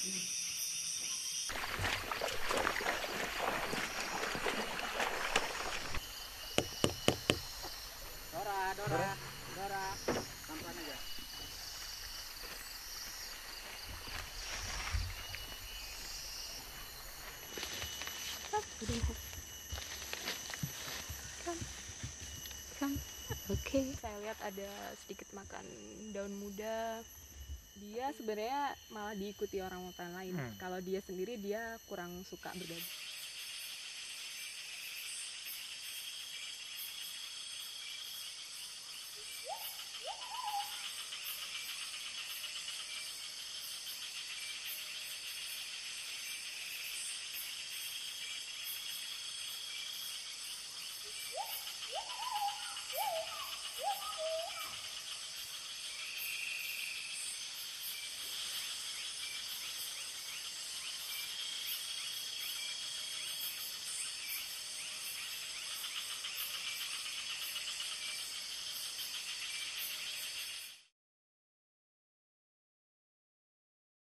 Dora, Dora, Dora, pelan aja. Oke. Saya lihat ada sedikit makan daun muda sebenarnya malah diikuti orang hutan lain. Hmm. Kalau dia sendiri dia kurang suka bergabung.